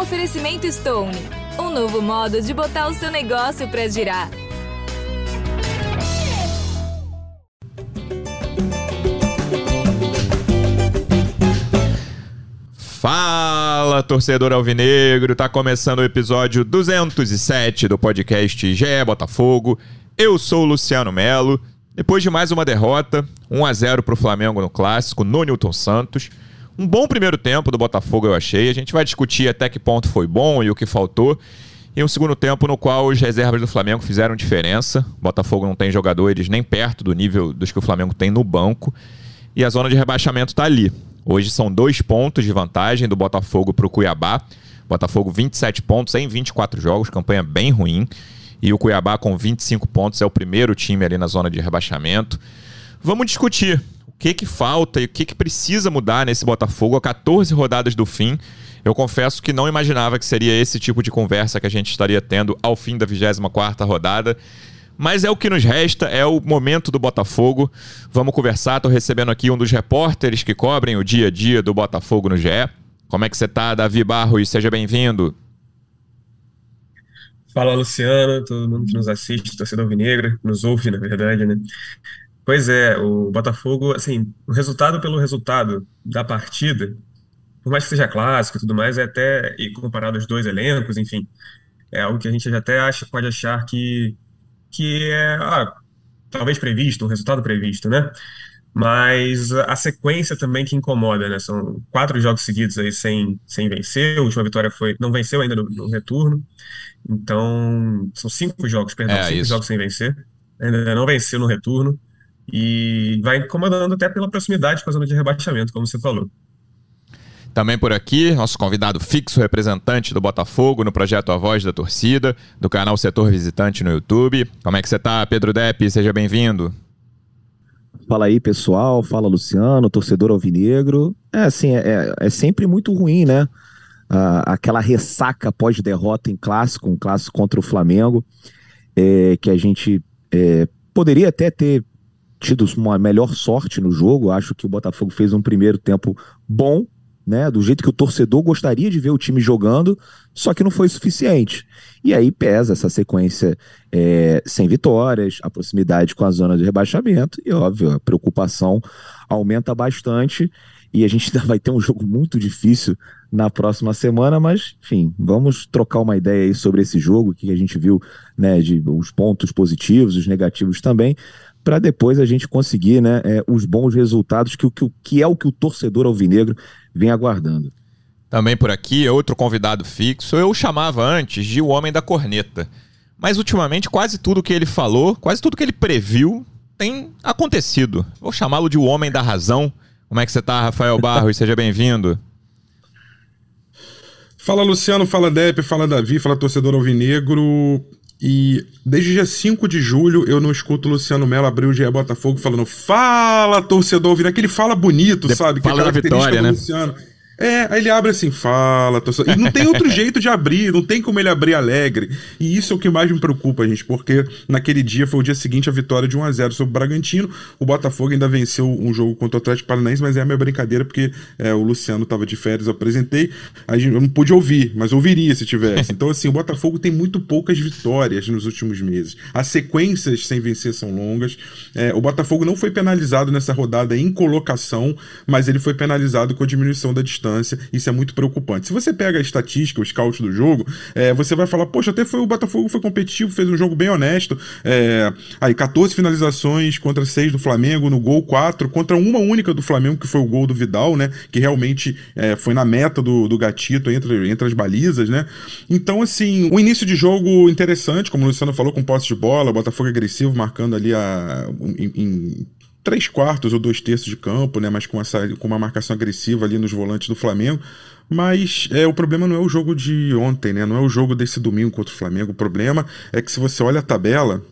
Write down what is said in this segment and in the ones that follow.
oferecimento Stone, um novo modo de botar o seu negócio para girar. Fala, torcedor alvinegro! Tá começando o episódio 207 do podcast GE Botafogo. Eu sou o Luciano Melo. Depois de mais uma derrota, 1 a 0 pro Flamengo no clássico, no Newton Santos. Um bom primeiro tempo do Botafogo, eu achei. A gente vai discutir até que ponto foi bom e o que faltou. E um segundo tempo no qual os reservas do Flamengo fizeram diferença. O Botafogo não tem jogadores nem perto do nível dos que o Flamengo tem no banco. E a zona de rebaixamento está ali. Hoje são dois pontos de vantagem do Botafogo para o Cuiabá. Botafogo 27 pontos em 24 jogos, campanha bem ruim. E o Cuiabá com 25 pontos é o primeiro time ali na zona de rebaixamento. Vamos discutir que que falta e o que que precisa mudar nesse Botafogo a 14 rodadas do fim. Eu confesso que não imaginava que seria esse tipo de conversa que a gente estaria tendo ao fim da 24ª rodada. Mas é o que nos resta, é o momento do Botafogo. Vamos conversar. Estou recebendo aqui um dos repórteres que cobrem o dia a dia do Botafogo no GE. Como é que você está, Davi Barros? Seja bem-vindo. Fala, Luciano, todo mundo que nos assiste, torcedor alvinegra, nos ouve, na verdade, né? Pois é, o Botafogo, assim, o resultado pelo resultado da partida, por mais que seja clássico e tudo mais, é até, e comparado aos dois elencos, enfim, é algo que a gente até acha, pode achar que que é ah, talvez previsto, um resultado previsto, né? Mas a sequência também que incomoda, né? São quatro jogos seguidos aí sem, sem vencer. A última vitória foi. Não venceu ainda no, no retorno. Então, são cinco jogos, perdão, é, cinco isso. jogos sem vencer. Ainda não venceu no retorno. E vai incomodando até pela proximidade com a zona de rebaixamento, como você falou. Também por aqui, nosso convidado fixo representante do Botafogo no projeto A Voz da Torcida, do canal Setor Visitante no YouTube. Como é que você está, Pedro Depp? Seja bem-vindo. Fala aí, pessoal. Fala, Luciano, torcedor alvinegro. É assim, é, é sempre muito ruim, né? Ah, aquela ressaca pós-derrota em clássico, um clássico contra o Flamengo, é, que a gente é, poderia até ter tido uma melhor sorte no jogo. Acho que o Botafogo fez um primeiro tempo bom, né, do jeito que o torcedor gostaria de ver o time jogando, só que não foi suficiente. E aí pesa essa sequência é, sem vitórias, a proximidade com a zona de rebaixamento, e óbvio, a preocupação aumenta bastante. E a gente ainda vai ter um jogo muito difícil na próxima semana, mas enfim, vamos trocar uma ideia aí sobre esse jogo, que a gente viu, né, de os pontos positivos, os negativos também, para depois a gente conseguir, né, é, os bons resultados que, que, que é o que o torcedor alvinegro vem aguardando. Também por aqui, outro convidado fixo, eu chamava antes de o Homem da Corneta. Mas ultimamente quase tudo que ele falou, quase tudo que ele previu tem acontecido. Vou chamá-lo de o Homem da Razão. Como é que você está, Rafael Barros? Seja bem-vindo. Fala Luciano, fala Depp, fala Davi, fala torcedor alvinegro. E desde dia 5 de julho eu não escuto o Luciano Mello abrir o GE Botafogo falando Fala, torcedor ouvindo. Aquele fala bonito, de sabe? Que fala é da vitória, né? Luciano. É, aí ele abre assim, fala, torcedor. E não tem outro jeito de abrir, não tem como ele abrir alegre. E isso é o que mais me preocupa, gente, porque naquele dia foi o dia seguinte a vitória de 1 a 0 sobre o Bragantino. O Botafogo ainda venceu um jogo contra o Atlético Paranaense, mas é a minha brincadeira porque é, o Luciano estava de férias, eu apresentei. Aí eu não pude ouvir, mas ouviria se tivesse. Então, assim, o Botafogo tem muito poucas vitórias nos últimos meses. As sequências sem vencer são longas. É, o Botafogo não foi penalizado nessa rodada em colocação, mas ele foi penalizado com a diminuição da distância distância. Isso é muito preocupante. Se você pega a estatística, o scout do jogo, é, você vai falar, poxa, até foi o Botafogo foi competitivo, fez um jogo bem honesto. É, aí, 14 finalizações contra 6 do Flamengo, no gol 4, contra uma única do Flamengo, que foi o gol do Vidal, né? Que realmente é, foi na meta do, do gatito entre, entre as balizas, né? Então, assim, o início de jogo interessante, como o Luciano falou, com posse de bola, Botafogo agressivo, marcando ali a, em, em três quartos ou dois terços de campo, né? Mas com, essa, com uma marcação agressiva ali nos volantes do Flamengo. Mas é, o problema não é o jogo de ontem, né? Não é o jogo desse domingo contra o Flamengo. O problema é que se você olha a tabela,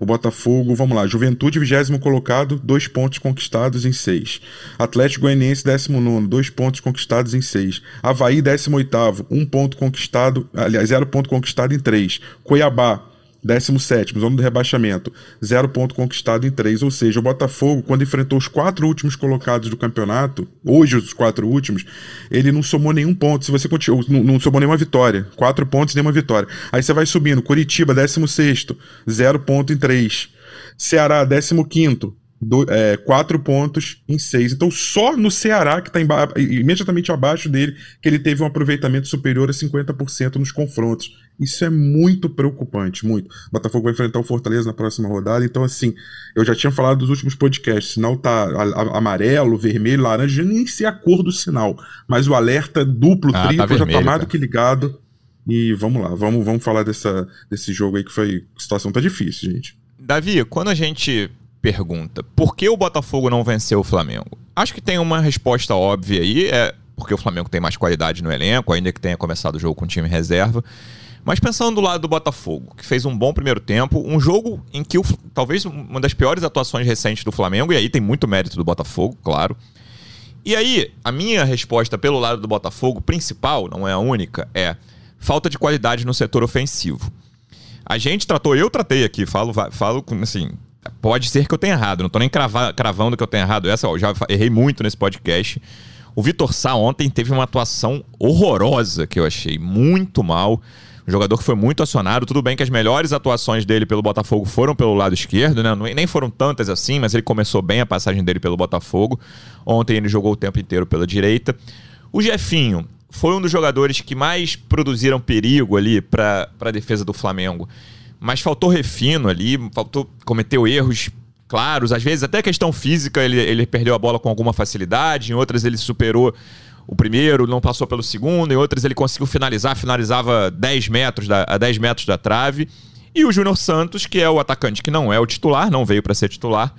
o Botafogo, vamos lá, Juventude, vigésimo colocado, dois pontos conquistados em seis. Atlético Goianiense, décimo nono, dois pontos conquistados em seis. Havaí, décimo oitavo, um ponto conquistado, aliás, zero ponto conquistado em três. Cuiabá, 17, zona do rebaixamento, zero ponto conquistado em três. Ou seja, o Botafogo, quando enfrentou os quatro últimos colocados do campeonato, hoje os quatro últimos, ele não somou nenhum ponto. Se você continua, não, não somou nenhuma vitória. Quatro pontos, nenhuma vitória. Aí você vai subindo. Curitiba, 16, zero ponto em três. Ceará, 15, do, é, quatro pontos em seis. Então, só no Ceará, que está imediatamente abaixo dele, que ele teve um aproveitamento superior a 50% nos confrontos. Isso é muito preocupante, muito. O Botafogo vai enfrentar o Fortaleza na próxima rodada, então assim, eu já tinha falado dos últimos podcasts, sinal tá amarelo, vermelho, laranja, nem sei a cor do sinal, mas o alerta duplo, ah, tá triplo, tá vermelho, já tá mais do que ligado. E vamos lá, vamos, vamos falar dessa, desse jogo aí que foi. A situação tá difícil, gente. Davi, quando a gente pergunta por que o Botafogo não venceu o Flamengo? Acho que tem uma resposta óbvia aí, é porque o Flamengo tem mais qualidade no elenco, ainda que tenha começado o jogo com time reserva. Mas pensando do lado do Botafogo, que fez um bom primeiro tempo, um jogo em que o, talvez uma das piores atuações recentes do Flamengo, e aí tem muito mérito do Botafogo, claro. E aí, a minha resposta pelo lado do Botafogo, principal, não é a única, é falta de qualidade no setor ofensivo. A gente tratou, eu tratei aqui, falo, falo assim, Pode ser que eu tenha errado, não tô nem crava, cravando que eu tenha errado. Essa, ó, já errei muito nesse podcast. O Vitor Sá ontem teve uma atuação horrorosa que eu achei, muito mal. Um jogador que foi muito acionado. Tudo bem que as melhores atuações dele pelo Botafogo foram pelo lado esquerdo, né? Nem foram tantas assim, mas ele começou bem a passagem dele pelo Botafogo. Ontem ele jogou o tempo inteiro pela direita. O Jefinho foi um dos jogadores que mais produziram perigo ali para a defesa do Flamengo mas faltou refino ali, faltou cometeu erros claros, às vezes até questão física, ele, ele perdeu a bola com alguma facilidade, em outras ele superou o primeiro, não passou pelo segundo, em outras ele conseguiu finalizar, finalizava 10 metros da, a 10 metros da trave. E o Júnior Santos, que é o atacante que não é o titular, não veio para ser titular,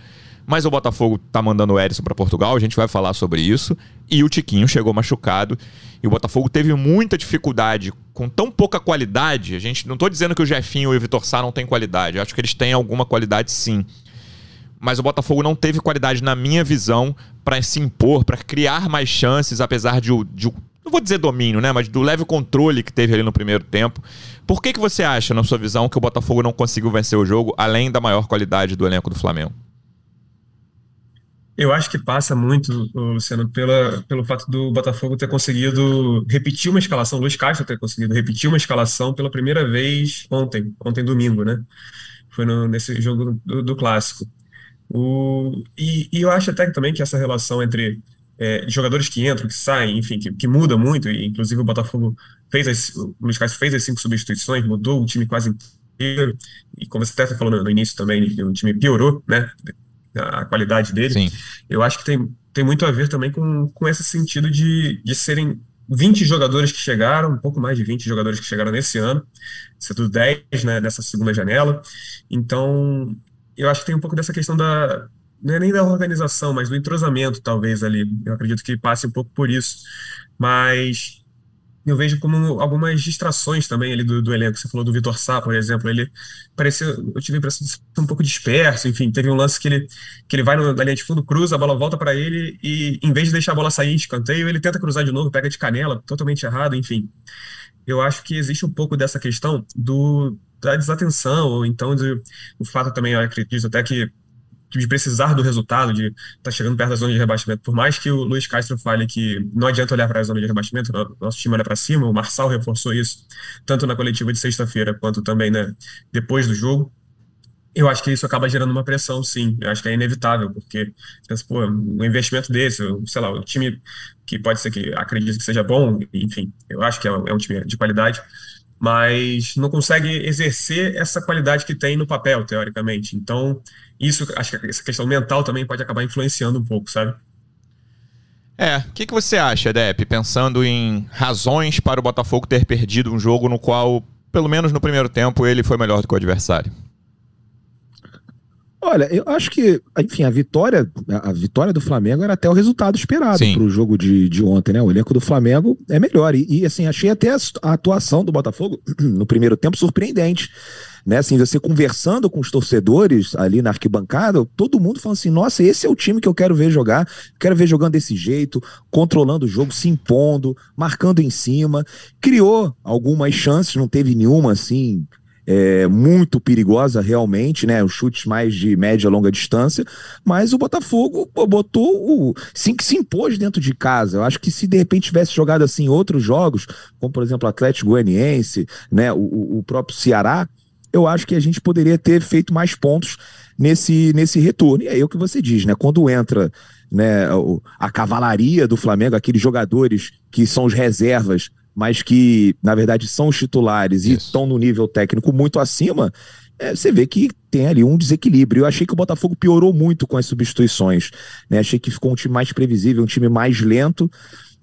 mas o Botafogo tá mandando o Erisson para Portugal, a gente vai falar sobre isso. E o Tiquinho chegou machucado. E o Botafogo teve muita dificuldade com tão pouca qualidade. A gente não tô dizendo que o Jefinho e o Vitor Sá não têm qualidade. Eu acho que eles têm alguma qualidade sim. Mas o Botafogo não teve qualidade, na minha visão, para se impor, para criar mais chances, apesar de, de não vou dizer domínio, né? Mas do leve controle que teve ali no primeiro tempo. Por que, que você acha, na sua visão, que o Botafogo não conseguiu vencer o jogo, além da maior qualidade do elenco do Flamengo? Eu acho que passa muito, Luciano, pela, pelo fato do Botafogo ter conseguido repetir uma escalação, Luiz Castro ter conseguido repetir uma escalação pela primeira vez ontem, ontem domingo, né? Foi no, nesse jogo do, do clássico. O, e, e, eu acho até também que essa relação entre é, jogadores que entram, que saem, enfim, que, que muda muito, e inclusive o Botafogo fez as, o Luiz Castro fez as cinco substituições, mudou o time quase inteiro, e como você até falou no, no início também, o time piorou, né? a qualidade dele. Sim. Eu acho que tem, tem muito a ver também com, com esse sentido de, de serem 20 jogadores que chegaram, um pouco mais de 20 jogadores que chegaram nesse ano, sendo 10 né, nessa segunda janela. Então, eu acho que tem um pouco dessa questão da. Não é nem da organização, mas do entrosamento, talvez, ali. Eu acredito que passe um pouco por isso. Mas eu vejo como algumas distrações também ali do, do elenco. Você falou do Vitor Sá, por exemplo, ele pareceu, eu tive a impressão de ser um pouco disperso, enfim, teve um lance que ele, que ele vai no, na linha de fundo, cruza, a bola volta para ele e em vez de deixar a bola sair em escanteio, ele tenta cruzar de novo, pega de canela, totalmente errado, enfim. Eu acho que existe um pouco dessa questão do, da desatenção, ou então de, o fato também, eu acredito até que de precisar do resultado, de estar tá chegando perto da zona de rebaixamento. Por mais que o Luiz Castro fale que não adianta olhar para a zona de rebaixamento, nosso time olha para cima, o Marçal reforçou isso, tanto na coletiva de sexta-feira quanto também né, depois do jogo. Eu acho que isso acaba gerando uma pressão, sim. Eu acho que é inevitável, porque pensa, pô, um investimento desse, sei lá, o time que pode ser que acredite que seja bom, enfim, eu acho que é um, é um time de qualidade, mas não consegue exercer essa qualidade que tem no papel, teoricamente. Então, isso, acho que essa questão mental também pode acabar influenciando um pouco, sabe? É, o que, que você acha, Depp, pensando em razões para o Botafogo ter perdido um jogo no qual, pelo menos no primeiro tempo, ele foi melhor do que o adversário? Olha, eu acho que, enfim, a vitória, a vitória do Flamengo era até o resultado esperado para o jogo de, de ontem, né? O elenco do Flamengo é melhor. E, e assim, achei até a, a atuação do Botafogo no primeiro tempo surpreendente né? Assim, você conversando com os torcedores ali na arquibancada, todo mundo falando assim: nossa, esse é o time que eu quero ver jogar, quero ver jogando desse jeito, controlando o jogo, se impondo, marcando em cima. Criou algumas chances, não teve nenhuma assim é, muito perigosa realmente, né? Os chutes mais de média e longa distância, mas o Botafogo botou o. Sim, que se impôs dentro de casa. Eu acho que se de repente tivesse jogado assim outros jogos, como por exemplo o Atlético Goianiense, né? O, o próprio Ceará, eu acho que a gente poderia ter feito mais pontos nesse, nesse retorno. E é o que você diz, né? Quando entra né, a cavalaria do Flamengo, aqueles jogadores que são os reservas mas que, na verdade, são os titulares Isso. e estão no nível técnico muito acima, é, você vê que tem ali um desequilíbrio. Eu achei que o Botafogo piorou muito com as substituições. Né? Achei que ficou um time mais previsível, um time mais lento.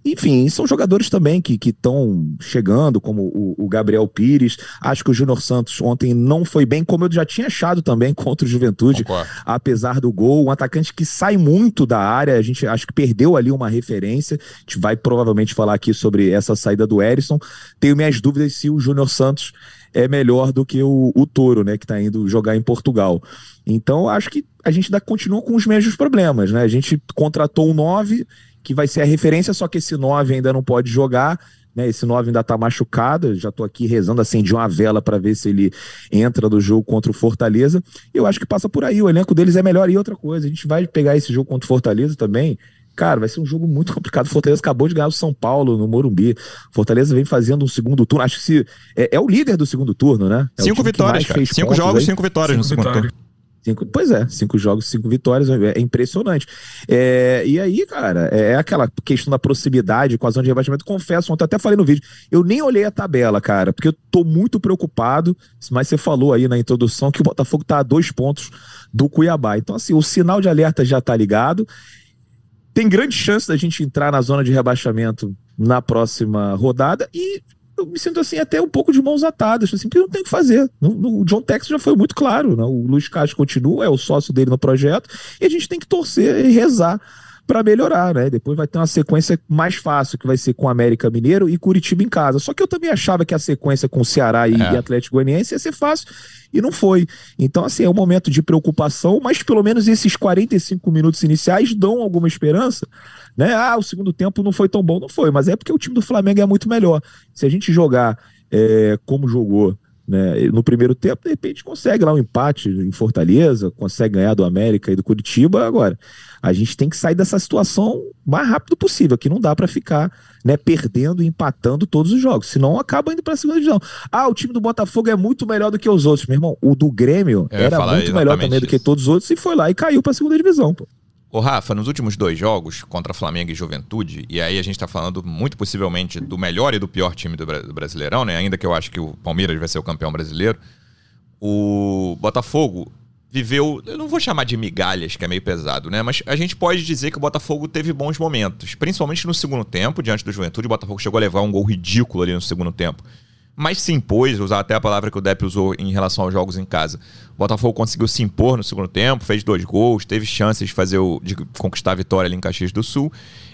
Enfim, são jogadores também que estão chegando, como o, o, Gabriel Pires. Acho que o Júnior Santos ontem não foi bem, como eu já tinha achado também contra o Juventude, Concordo. apesar do gol. Um atacante que sai muito da área, a gente acho que perdeu ali uma referência. A gente vai provavelmente falar aqui sobre essa saída do Erisson. Tenho minhas dúvidas se o Júnior Santos é melhor do que o, o Toro, né, que está indo jogar em Portugal. Então, acho que a gente ainda continua com os mesmos problemas, né? A gente contratou um 9 que vai ser a referência, só que esse 9 ainda não pode jogar. Né, esse 9 ainda tá machucado, já tô aqui rezando, acendi uma vela para ver se ele entra no jogo contra o Fortaleza. Eu acho que passa por aí, o elenco deles é melhor e outra coisa. A gente vai pegar esse jogo contra o Fortaleza também. Cara, vai ser um jogo muito complicado. O Fortaleza acabou de ganhar o São Paulo no Morumbi. Fortaleza vem fazendo um segundo turno. Acho que se, é, é o líder do segundo turno, né? É cinco vitórias, cara. Cinco jogos, aí. cinco vitórias cinco no segundo vitórias. turno. Cinco, pois é, cinco jogos, cinco vitórias, é, é impressionante. É, e aí, cara, é, é aquela questão da proximidade com a zona de rebaixamento. Confesso, ontem até falei no vídeo, eu nem olhei a tabela, cara, porque eu tô muito preocupado, mas você falou aí na introdução que o Botafogo tá a dois pontos do Cuiabá. Então, assim, o sinal de alerta já tá ligado. Tem grande chance da gente entrar na zona de rebaixamento na próxima rodada e eu me sinto assim até um pouco de mãos atadas, assim, porque não tem o que fazer. o John Tex já foi muito claro, né? o Luiz Castro continua, é o sócio dele no projeto, e a gente tem que torcer e rezar para melhorar, né? Depois vai ter uma sequência mais fácil, que vai ser com América Mineiro e Curitiba em casa. Só que eu também achava que a sequência com Ceará e, é. e Atlético Goianiense ia ser fácil e não foi. Então, assim, é um momento de preocupação, mas pelo menos esses 45 minutos iniciais dão alguma esperança né? Ah, o segundo tempo não foi tão bom, não foi, mas é porque o time do Flamengo é muito melhor. Se a gente jogar é, como jogou né, no primeiro tempo, de repente consegue lá um empate em Fortaleza, consegue ganhar do América e do Curitiba. Agora, a gente tem que sair dessa situação o mais rápido possível, que não dá para ficar né, perdendo e empatando todos os jogos, senão acaba indo para a segunda divisão. Ah, o time do Botafogo é muito melhor do que os outros, meu irmão. O do Grêmio era muito melhor também isso. do que todos os outros e foi lá e caiu para a segunda divisão, pô. Ô Rafa, nos últimos dois jogos contra Flamengo e Juventude, e aí a gente tá falando muito possivelmente do melhor e do pior time do, do Brasileirão, né? Ainda que eu acho que o Palmeiras vai ser o campeão brasileiro. O Botafogo viveu, eu não vou chamar de migalhas, que é meio pesado, né? Mas a gente pode dizer que o Botafogo teve bons momentos, principalmente no segundo tempo, diante do Juventude. O Botafogo chegou a levar um gol ridículo ali no segundo tempo mas se impôs, usar até a palavra que o Depp usou em relação aos jogos em casa. O Botafogo conseguiu se impor no segundo tempo, fez dois gols, teve chances de fazer o, de conquistar a vitória ali em Caxias do Sul.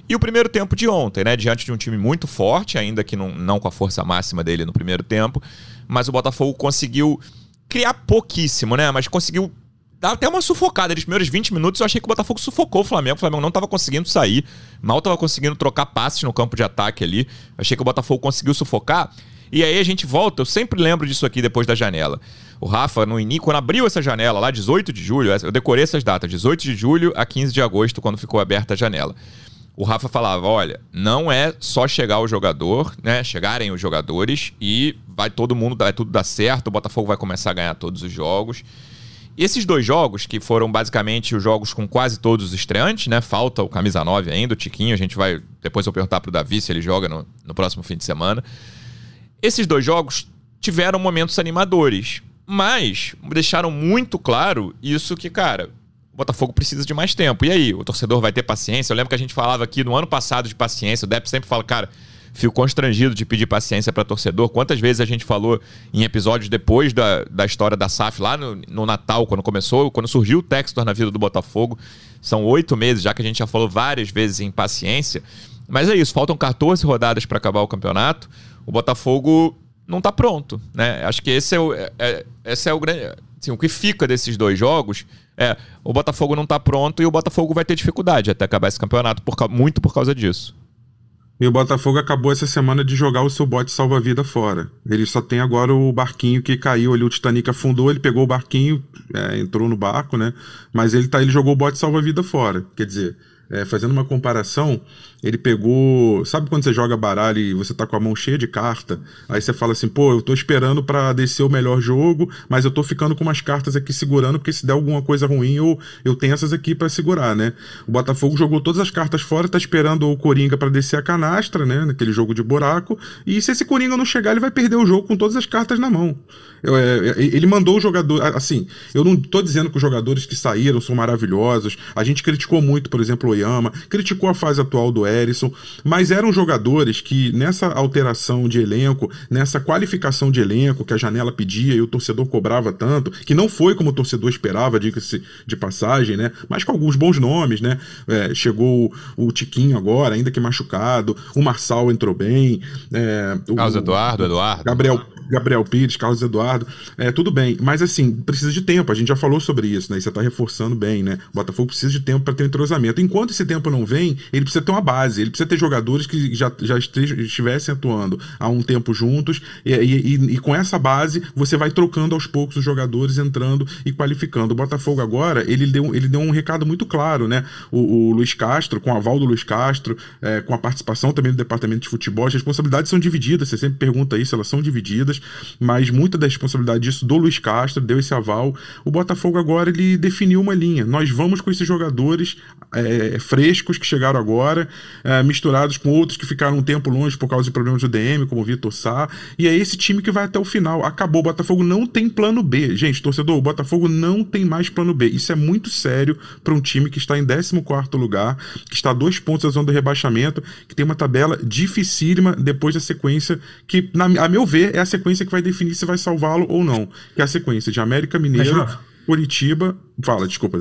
E o primeiro tempo de ontem, né? Diante de um time muito forte, ainda que não, não com a força máxima dele no primeiro tempo, mas o Botafogo conseguiu criar pouquíssimo, né? Mas conseguiu dar até uma sufocada. Nos primeiros 20 minutos eu achei que o Botafogo sufocou o Flamengo. O Flamengo não estava conseguindo sair, mal estava conseguindo trocar passes no campo de ataque ali. Achei que o Botafogo conseguiu sufocar. E aí a gente volta, eu sempre lembro disso aqui depois da janela. O Rafa, no início, quando abriu essa janela lá, 18 de julho, eu decorei essas datas, 18 de julho a 15 de agosto, quando ficou aberta a janela. O Rafa falava: olha, não é só chegar o jogador, né? Chegarem os jogadores e vai todo mundo, vai tudo dar certo, o Botafogo vai começar a ganhar todos os jogos. Esses dois jogos, que foram basicamente os jogos com quase todos os estreantes, né? Falta o camisa 9 ainda, o Tiquinho, a gente vai. Depois eu perguntar pro Davi se ele joga no, no próximo fim de semana. Esses dois jogos tiveram momentos animadores, mas deixaram muito claro isso que, cara, o Botafogo precisa de mais tempo. E aí, o torcedor vai ter paciência? Eu lembro que a gente falava aqui no ano passado de paciência, o Depp sempre fala, cara, fico constrangido de pedir paciência para torcedor. Quantas vezes a gente falou em episódios depois da, da história da SAF, lá no, no Natal, quando começou, quando surgiu o Textor na vida do Botafogo. São oito meses, já que a gente já falou várias vezes em paciência. Mas é isso, faltam 14 rodadas para acabar o campeonato o Botafogo não está pronto, né? Acho que esse é o, é, é, esse é o grande. Assim, o que fica desses dois jogos é o Botafogo não está pronto e o Botafogo vai ter dificuldade até acabar esse campeonato, por, muito por causa disso. E o Botafogo acabou essa semana de jogar o seu bote salva-vida fora. Ele só tem agora o barquinho que caiu ali, o Titanic afundou, ele pegou o barquinho, é, entrou no barco, né? Mas ele, tá, ele jogou o bote salva-vida fora. Quer dizer, é, fazendo uma comparação, ele pegou. Sabe quando você joga baralho e você tá com a mão cheia de carta? Aí você fala assim, pô, eu tô esperando para descer o melhor jogo, mas eu tô ficando com umas cartas aqui segurando, porque se der alguma coisa ruim, eu, eu tenho essas aqui para segurar, né? O Botafogo jogou todas as cartas fora, tá esperando o Coringa para descer a canastra, né? Naquele jogo de buraco. E se esse Coringa não chegar, ele vai perder o jogo com todas as cartas na mão. Eu, é, é ele mandou o jogador. Assim, eu não tô dizendo que os jogadores que saíram são maravilhosos. A gente criticou muito, por exemplo, Oyama, criticou a fase atual do Erisson, mas eram jogadores que nessa alteração de elenco, nessa qualificação de elenco que a janela pedia e o torcedor cobrava tanto, que não foi como o torcedor esperava, diga-se de passagem, né? Mas com alguns bons nomes, né? É, chegou o Tiquinho agora, ainda que machucado, o Marçal entrou bem. É, o, Carlos Eduardo, Eduardo. Gabriel, Gabriel Pires, Carlos Eduardo, é, tudo bem. Mas assim, precisa de tempo, a gente já falou sobre isso, né? E você tá reforçando bem, né? O Botafogo precisa de tempo para ter um entrosamento. Enquanto esse tempo não vem, ele precisa ter uma base, ele precisa ter jogadores que já, já estivessem atuando há um tempo juntos, e, e, e, com essa base você vai trocando aos poucos os jogadores, entrando e qualificando. O Botafogo agora, ele deu, ele deu um recado muito claro, né? O, o Luiz Castro, com o aval do Luiz Castro, é, com a participação também do departamento de futebol, as responsabilidades são divididas, você sempre pergunta isso, elas são divididas, mas muita da responsabilidade disso do Luiz Castro, deu esse aval. O Botafogo agora ele definiu uma linha. Nós vamos com esses jogadores é, frescos que chegaram agora, é, misturados com outros que ficaram um tempo longe por causa de problemas do DM, como o Vitor Sá, e é esse time que vai até o final. Acabou, o Botafogo não tem plano B. Gente, torcedor, o Botafogo não tem mais plano B. Isso é muito sério para um time que está em 14 lugar, que está a dois pontos da zona do rebaixamento, que tem uma tabela dificílima depois da sequência que, na, a meu ver, é a sequência que vai definir se vai salvá-lo ou não. Que é a sequência de América Mineiro, Curitiba. Fala, desculpa.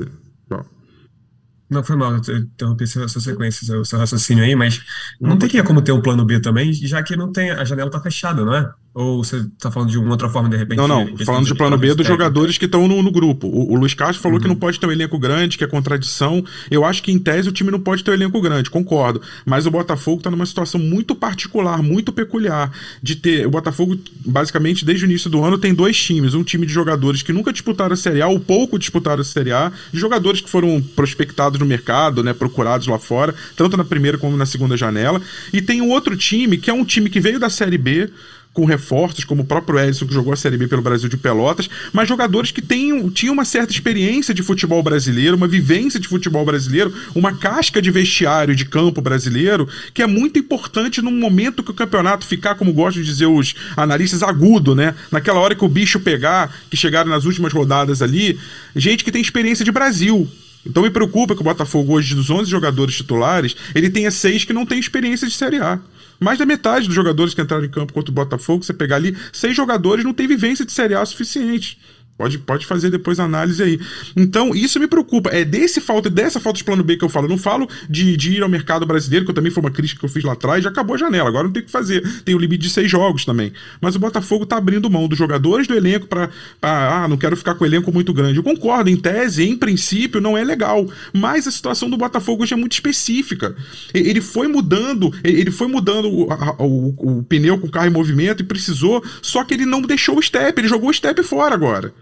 Não, foi mal, eu interrompi sua, sua sequência, seu, raciocínio aí, mas não, que como ter um plano B também, já que não tem, a janela tá fechada, não é? Ou você está falando de uma outra forma, de repente? Não, não. Falando de plano B dos jogadores que estão no, no, grupo. O, o, Luiz Castro falou uhum. que não pode ter um elenco grande, que é contradição. Eu acho que, em tese, o time não pode ter um elenco grande, concordo. Mas o Botafogo está numa situação muito particular, muito peculiar. De ter. O Botafogo, basicamente, desde o início do ano, tem dois times. Um time de jogadores que nunca disputaram a Série A, ou pouco disputaram a Série A, de jogadores que foram prospectados no mercado, né? Procurados lá fora, tanto na primeira como na segunda janela. E tem um outro time, que é um time que veio da Série B com reforços, como o próprio Edson, que jogou a Série B pelo Brasil de Pelotas, mas jogadores que tenham, tinham uma certa experiência de futebol brasileiro, uma vivência de futebol brasileiro, uma casca de vestiário de campo brasileiro, que é muito importante num momento que o campeonato ficar, como gostam de dizer os analistas, agudo, né? Naquela hora que o bicho pegar, que chegaram nas últimas rodadas ali, gente que tem experiência de Brasil, então me preocupa que o Botafogo, hoje, dos 11 jogadores titulares, ele tenha seis que não têm experiência de Série A. Mais da metade dos jogadores que entraram em campo contra o Botafogo, você pegar ali, seis jogadores não tem vivência de Série A suficiente. Pode, pode fazer depois a análise aí. Então, isso me preocupa. É desse falta, dessa falta de plano B que eu falo. Eu não falo de, de ir ao mercado brasileiro, que eu também foi uma crítica que eu fiz lá atrás, já acabou a janela. Agora não tem o que fazer. Tem o limite de seis jogos também. Mas o Botafogo tá abrindo mão dos jogadores do elenco para Ah, não quero ficar com o elenco muito grande. Eu concordo, em tese, em princípio, não é legal. Mas a situação do Botafogo hoje é muito específica. Ele foi mudando, ele foi mudando o, o, o pneu com o carro em movimento e precisou, só que ele não deixou o step, ele jogou o step fora agora.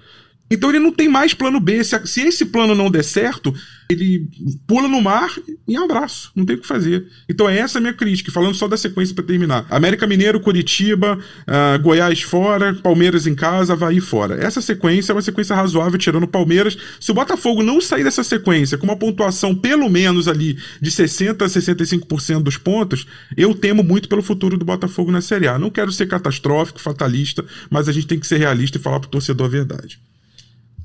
Então ele não tem mais plano B. Se, se, esse plano não der certo, ele pula no mar e abraço. Não tem o que fazer. Então é essa a minha crítica, falando só da sequência para terminar. América Mineiro, Curitiba, uh, Goiás fora, Palmeiras em casa, Havaí fora. Essa sequência é uma sequência razoável, tirando Palmeiras. Se o Botafogo não sair dessa sequência com uma pontuação pelo menos ali de 60% a 65% dos pontos, eu temo muito pelo futuro do Botafogo na Série A. Não quero ser catastrófico, fatalista, mas a gente tem que ser realista e falar pro torcedor a verdade.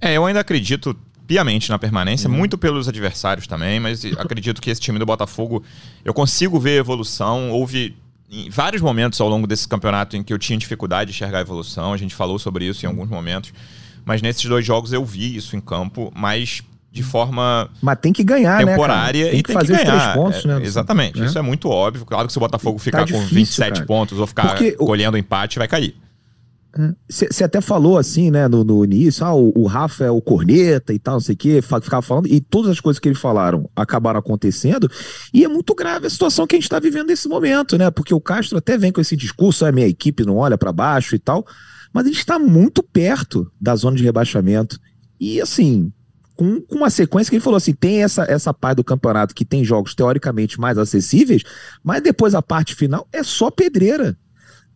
É, eu ainda acredito piamente na permanência, uhum. muito pelos adversários também, mas acredito que esse time do Botafogo, eu consigo ver evolução. Houve em vários momentos ao longo desse campeonato em que eu tinha dificuldade de enxergar a evolução, a gente falou sobre isso em alguns momentos, mas nesses dois jogos eu vi isso em campo, mas de forma mas tem que ganhar né, temporária né, tem e que tem fazer que ganhar. os três pontos, né? É, exatamente, é. isso é muito óbvio. Claro que se o Botafogo ficar tá com 27 cara. pontos ou ficar Porque colhendo o... empate, vai cair. Você até falou assim, né, no, no início, ah, o, o, Rafa é o corneta e tal, não sei o quê, ficava falando, e todas as coisas que eles falaram acabaram acontecendo, e é muito grave a situação que a gente está vivendo nesse momento, né, porque o Castro até vem com esse discurso, a ah, minha equipe não olha para baixo e tal, mas a gente está muito perto da zona de rebaixamento, e assim, com, com uma sequência que ele falou assim, tem essa, essa parte do campeonato que tem jogos teoricamente mais acessíveis, mas depois a parte final é só pedreira,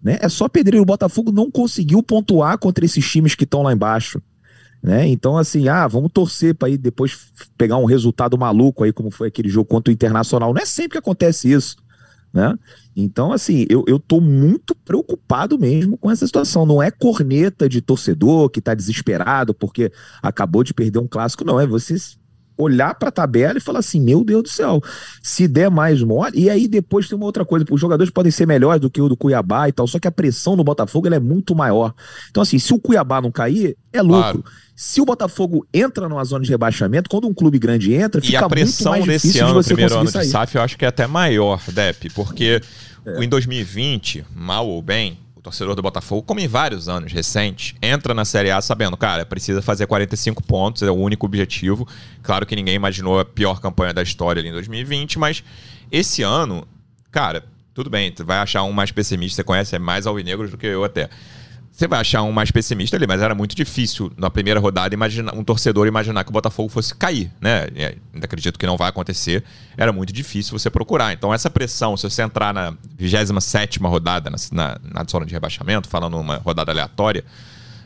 né? É só pedreiro. O Botafogo não conseguiu pontuar contra esses times que estão lá embaixo. Né? Então, assim, ah, vamos torcer para aí depois pegar um resultado maluco aí, como foi aquele jogo contra o Internacional. Não é sempre que acontece isso. Né? Então, assim, eu, eu tô muito preocupado mesmo com essa situação. Não é corneta de torcedor que tá desesperado porque acabou de perder um clássico, não. É vocês olhar para a tabela e falar assim: meu Deus do céu, se der mais mole. E aí depois tem uma outra coisa: os jogadores podem ser melhores do que o do Cuiabá e tal, só que a pressão no Botafogo é muito maior. Então, assim, se o Cuiabá não cair, é lucro. Claro. Se o Botafogo entra numa zona de rebaixamento, quando um clube grande entra, fica E a pressão desse ano, de primeiro ano sair. de SAF, eu acho que é até maior, Dep, porque é. em 2020, mal ou bem, torcedor do Botafogo, como em vários anos recentes, entra na Série A sabendo, cara, precisa fazer 45 pontos, é o único objetivo. Claro que ninguém imaginou a pior campanha da história ali em 2020, mas esse ano, cara, tudo bem, tu vai achar um mais pessimista, você conhece mais alvinegros do que eu até. Você vai achar um mais pessimista ali, mas era muito difícil na primeira rodada imaginar um torcedor imaginar que o Botafogo fosse cair, né? Ainda acredito que não vai acontecer. Era muito difícil você procurar. Então, essa pressão, se você entrar na 27 rodada, na, na, na zona de rebaixamento, falando uma rodada aleatória,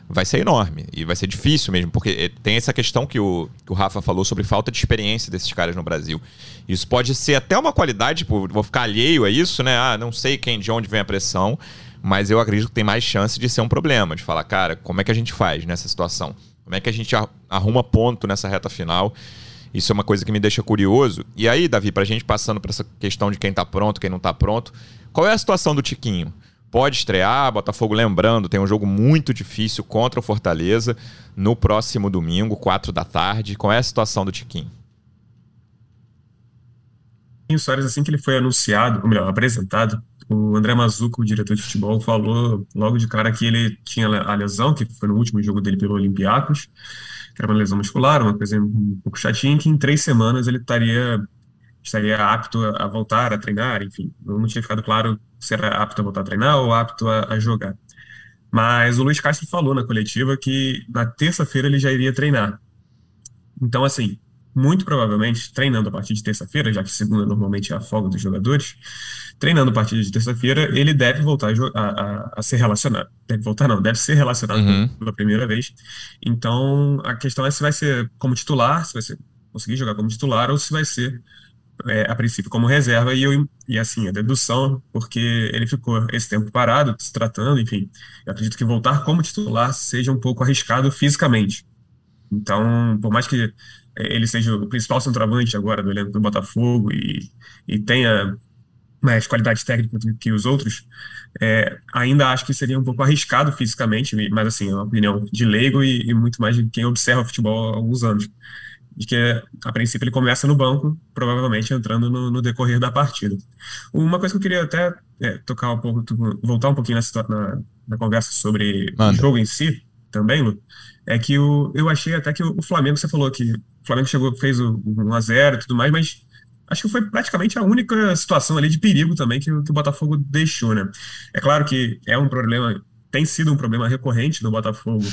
vai ser enorme. E vai ser difícil mesmo, porque eh, tem essa questão que o, que o Rafa falou sobre falta de experiência desses caras no Brasil. Isso pode ser até uma qualidade, tipo, vou ficar alheio a isso, né? Ah, não sei quem, de onde vem a pressão mas eu acredito que tem mais chance de ser um problema, de falar, cara, como é que a gente faz nessa situação? Como é que a gente arruma ponto nessa reta final? Isso é uma coisa que me deixa curioso. E aí, Davi, pra gente passando para essa questão de quem tá pronto, quem não tá pronto, qual é a situação do Tiquinho? Pode estrear, Botafogo lembrando, tem um jogo muito difícil contra o Fortaleza no próximo domingo, 4 da tarde. Qual é a situação do Tiquinho? Soares, assim que ele foi anunciado, ou melhor, apresentado, o André Mazuco, o diretor de futebol, falou logo de cara que ele tinha a lesão, que foi no último jogo dele pelo Olympiacos, que era uma lesão muscular, uma coisa um pouco chatinha, que em três semanas ele estaria, estaria apto a voltar a treinar, enfim. Não tinha ficado claro se era apto a voltar a treinar ou apto a, a jogar. Mas o Luiz Castro falou na coletiva que na terça-feira ele já iria treinar. Então, assim, muito provavelmente, treinando a partir de terça-feira, já que segunda normalmente é a folga dos jogadores, treinando a partir de terça-feira, ele deve voltar a, a, a, ser relacionado. Deve voltar, não, deve ser relacionado uhum. pela primeira vez. Então, a questão é se vai ser como titular, se vai ser, conseguir jogar como titular, ou se vai ser, é, a princípio, como reserva. E, eu, e assim, a dedução, porque ele ficou esse tempo parado, se tratando, enfim. Eu acredito que voltar como titular seja um pouco arriscado fisicamente. Então, por mais que ele seja o principal centroavante agora do elenco do Botafogo e, e tenha mais qualidade técnica do que os outros, é, ainda acho que seria um pouco arriscado fisicamente, mas assim, é uma opinião de leigo e, e, muito mais de quem observa o futebol há alguns anos. De que, a princípio, ele começa no banco, provavelmente entrando no, no decorrer da partida. Uma coisa que eu queria até é, tocar um pouco, voltar um pouquinho na, na, na conversa sobre Manda. o jogo em si, também, Lu, é que o, eu achei até que o Flamengo, você falou que o Flamengo chegou, fez o 1x0 e tudo mais, mas acho que foi praticamente a única situação ali de perigo também que, que o Botafogo deixou, né? É claro que é um problema, tem sido um problema recorrente do Botafogo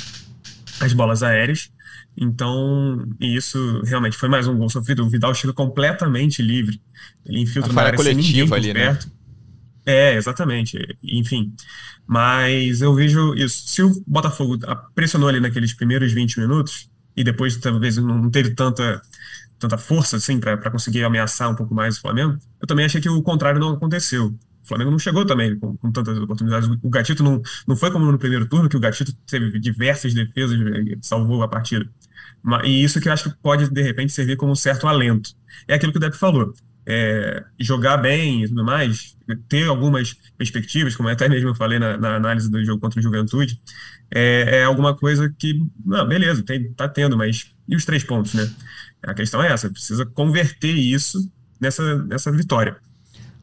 as bolas aéreas, então, e isso realmente foi mais um gol sofrido. O Vidal chega completamente livre. Ele infiltra na área coletiva ali, né? perto. né? É, exatamente. Enfim. Mas eu vejo isso. Se o Botafogo pressionou ali naqueles primeiros 20 minutos, e depois talvez não teve tanta tanta força assim para conseguir ameaçar um pouco mais o Flamengo, eu também achei que o contrário não aconteceu. O Flamengo não chegou também com, com tantas oportunidades. O Gatito não, não foi como no primeiro turno, que o Gatito teve diversas defesas e salvou a partida. E isso que eu acho que pode, de repente, servir como um certo alento. É aquilo que o Depp falou. É, jogar bem e tudo mais, ter algumas perspectivas, como até mesmo eu falei na, na análise do jogo contra o Juventude, é, é alguma coisa que, não, beleza, tem, tá tendo, mas e os três pontos, né? A questão é essa, precisa converter isso nessa, nessa vitória.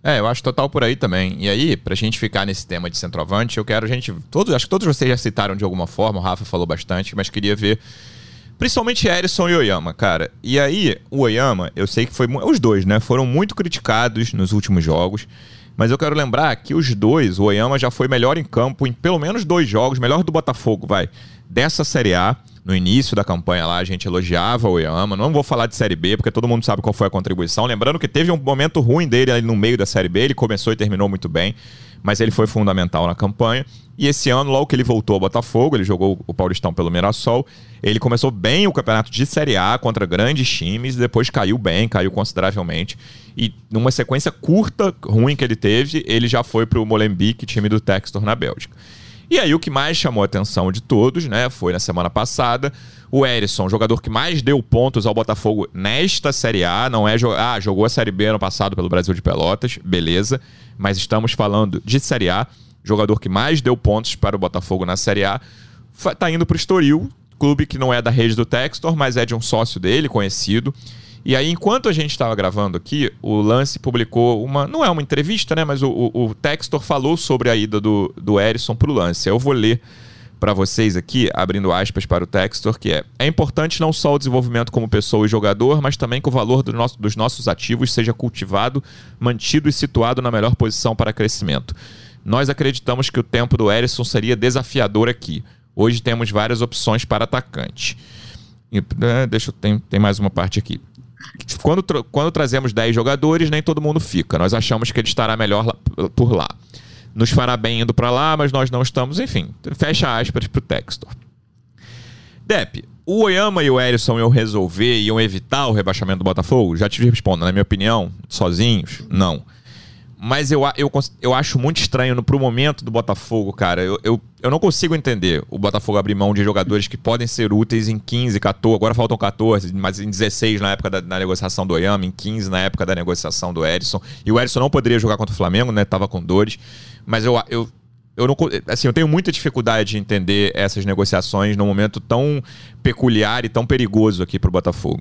É, eu acho total por aí também. E aí, pra gente ficar nesse tema de centroavante, eu quero a gente. Todos, acho que todos vocês já citaram de alguma forma, o Rafa falou bastante, mas queria ver. Principalmente Erison e Oyama, cara. E aí, o Oyama, eu sei que foi. Os dois, né? Foram muito criticados nos últimos jogos. Mas eu quero lembrar que os dois, o Oyama já foi melhor em campo em pelo menos dois jogos, melhor do Botafogo, vai, dessa Série A no início da campanha lá, a gente elogiava o Oyama. Não vou falar de Série B, porque todo mundo sabe qual foi a contribuição. Lembrando que teve um momento ruim dele ali no meio da Série B, ele começou e terminou muito bem, mas ele foi fundamental na campanha. E esse ano, logo que ele voltou ao Botafogo, ele jogou o Paulistão pelo Mirassol, ele começou bem o campeonato de Série A contra grandes times, depois caiu bem, caiu consideravelmente. E numa sequência curta, ruim que ele teve, ele já foi para o Molenbeek, time do Textor na Bélgica. E aí o que mais chamou a atenção de todos, né, foi na semana passada, o Erisson, jogador que mais deu pontos ao Botafogo nesta Série A, não é ah, jogou a Série B ano passado pelo Brasil de Pelotas, beleza, mas estamos falando de Série A, jogador que mais deu pontos para o Botafogo na Série A, tá indo para o Estoril, clube que não é da rede do Textor, mas é de um sócio dele, conhecido. E aí, enquanto a gente estava gravando aqui, o Lance publicou uma. Não é uma entrevista, né? Mas o, o, o Textor falou sobre a ida do, do para o Lance. Eu vou ler para vocês aqui, abrindo aspas para o Textor, que é: É importante não só o desenvolvimento como pessoa e jogador, mas também que o valor do nosso, dos nossos ativos seja cultivado, mantido e situado na melhor posição para crescimento. Nós acreditamos que o tempo do Erisson seria desafiador aqui. Hoje temos várias opções para atacante. E, né, deixa eu. Tem, tem mais uma parte aqui. Quando, quando trazemos 10 jogadores, nem todo mundo fica. Nós achamos que ele estará melhor lá, por lá. Nos fará bem indo para lá, mas nós não estamos. Enfim, fecha aspas pro Textor. Dep, o Oyama e o Erisson iam resolver, iam evitar o rebaixamento do Botafogo? Já te respondo, na minha opinião, sozinhos, não. Mas eu, eu, eu acho muito estranho no, pro momento do Botafogo, cara. Eu, eu, eu não consigo entender o Botafogo abrir mão de jogadores que podem ser úteis em 15, 14, agora faltam 14, mas em 16 na época da, da negociação do Oyama, em 15 na época da negociação do Edson. E o Edson não poderia jogar contra o Flamengo, né? Tava com dores. Mas eu, eu, eu não assim, eu tenho muita dificuldade de entender essas negociações num momento tão peculiar e tão perigoso aqui pro Botafogo.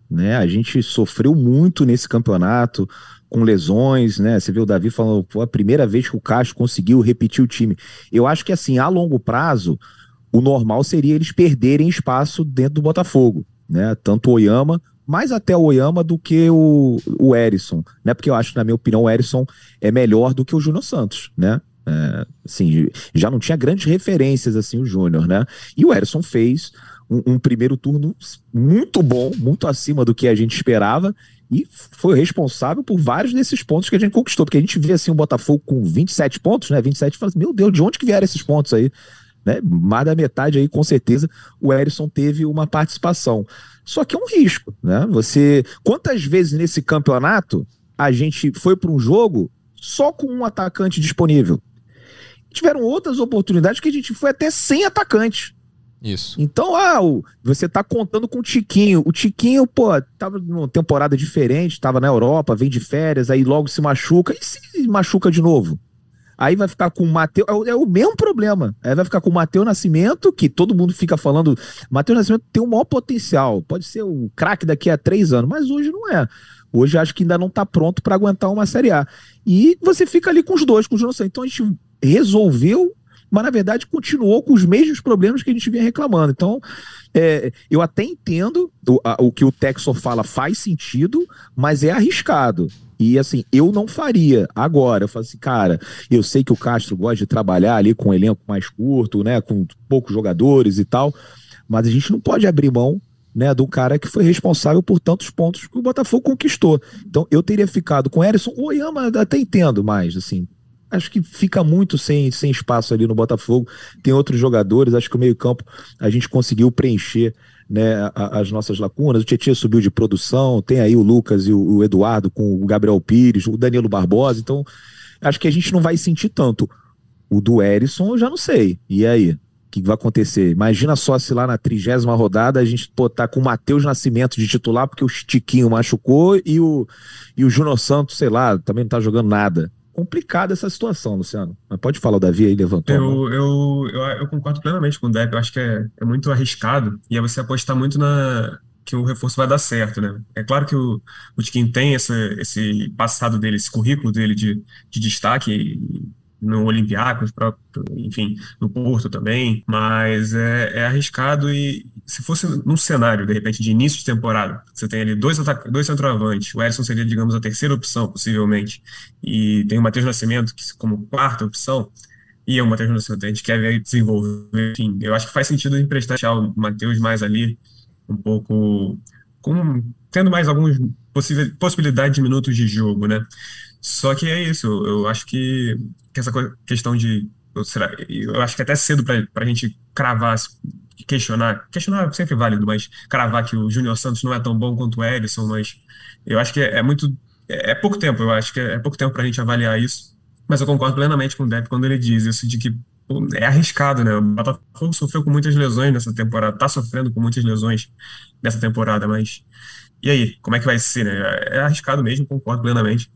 Né? A gente sofreu muito nesse campeonato com lesões, né? Você vê o Davi falando, foi a primeira vez que o Castro conseguiu repetir o time. Eu acho que assim, a longo prazo, o normal seria eles perderem espaço dentro do Botafogo, né? Tanto o Oyama, mais até o Oyama do que o, o Erisson, né? Porque eu acho, na minha opinião, o Erisson é melhor do que o Júnior Santos, né? É, assim, já não tinha grandes referências assim o Júnior, né? E o Erisson fez um, um, primeiro turno muito bom, muito acima do que a gente esperava, e foi responsável por vários desses pontos que a gente conquistou, porque a gente vê assim o Botafogo com 27 pontos, né? 27 e fala assim, meu Deus, de onde que vieram esses pontos aí? Né? Mais da metade aí, com certeza, o Erisson teve uma participação. Só que é um risco, né? Você. Quantas vezes nesse campeonato a gente foi para um jogo só com um atacante disponível? Tiveram outras oportunidades que a gente foi até sem atacante. Isso. Então, ah, você tá contando com o Tiquinho. O Tiquinho, pô, tava numa temporada diferente, tava na Europa, vem de férias, aí logo se machuca. E se machuca de novo? Aí vai ficar com o Matheus. É, é, o mesmo problema. Aí vai ficar com o Matheus Nascimento, que todo mundo fica falando. Matheus Nascimento tem o maior potencial. Pode ser o craque daqui a três anos, mas hoje não é. Hoje acho que ainda não tá pronto para aguentar uma Série A. E você fica ali com os dois, com o João Então a gente resolveu mas na verdade continuou com os mesmos problemas que a gente vinha reclamando. Então, é, eu até entendo o, a, o que o Texor fala faz sentido, mas é arriscado. E assim, eu não faria agora. Eu falo assim, cara, eu sei que o Castro gosta de trabalhar ali com um elenco mais curto, né? Com poucos jogadores e tal, mas a gente não pode abrir mão né, do cara que foi responsável por tantos pontos que o Botafogo conquistou. Então eu teria ficado com o Erisson, o Oyama até entendo mais, assim, acho que fica muito sem, sem espaço ali no Botafogo. Tem outros jogadores, acho que o meio-campo a gente conseguiu preencher né, as nossas lacunas. O Tietchan subiu de produção, tem aí o Lucas e o, Eduardo com o Gabriel Pires, o Danilo Barbosa. Então, acho que a gente não vai sentir tanto. O do Erisson eu já não sei. E aí? O que vai acontecer? Imagina só se lá na trigésima rodada a gente pô, tá com o Matheus Nascimento de titular porque o Chiquinho machucou e o, e o Santos, sei lá, também não tá jogando nada. Complicada essa situação, Luciano. Mas pode falar, o Davi aí levantou. Eu, eu, eu, eu concordo plenamente com o Depp. Eu acho que é, é muito arriscado e é você apostar muito na, que o reforço vai dar certo, né? É claro que o, o Tiquinho tem essa, esse passado dele, esse currículo dele de, de destaque no Olympiacos, enfim, no Porto também, mas é, é, arriscado e se fosse num cenário, de repente, de início de temporada, você tem ali dois, dois centroavantes, o Erison seria, digamos, a terceira opção, possivelmente, e tem o Matheus Nascimento que, como quarta opção, e o Matheus Nascimento, a gente quer ver desenvolver, enfim, eu acho que faz sentido emprestar o Matheus mais ali, um pouco com tendo mais algumas possibilidades de minutos de jogo, né? Só que é isso, eu acho que, que essa questão de. Eu, será, eu acho que é até cedo para a gente cravar, questionar. Questionar é sempre válido, mas cravar que o Júnior Santos não é tão bom quanto o Edson, mas eu acho que é, é muito. É, é, pouco tempo, eu acho que é, é pouco tempo para a gente avaliar isso. Mas eu concordo plenamente com o Depp quando ele diz isso de que é arriscado, né? O Botafogo sofreu com muitas lesões nessa temporada, tá sofrendo com muitas lesões nessa temporada, mas e aí, como é que vai ser, né? É arriscado mesmo, concordo plenamente.